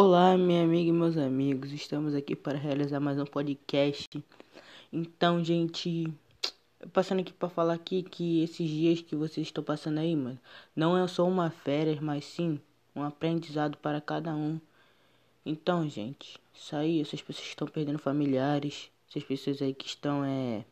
Olá, minha amiga e meus amigos, estamos aqui para realizar mais um podcast. Então, gente, passando aqui para falar aqui que esses dias que vocês estão passando aí, mano, não é só uma férias, mas sim um aprendizado para cada um. Então, gente, isso aí, essas pessoas que estão perdendo familiares, essas pessoas aí que estão é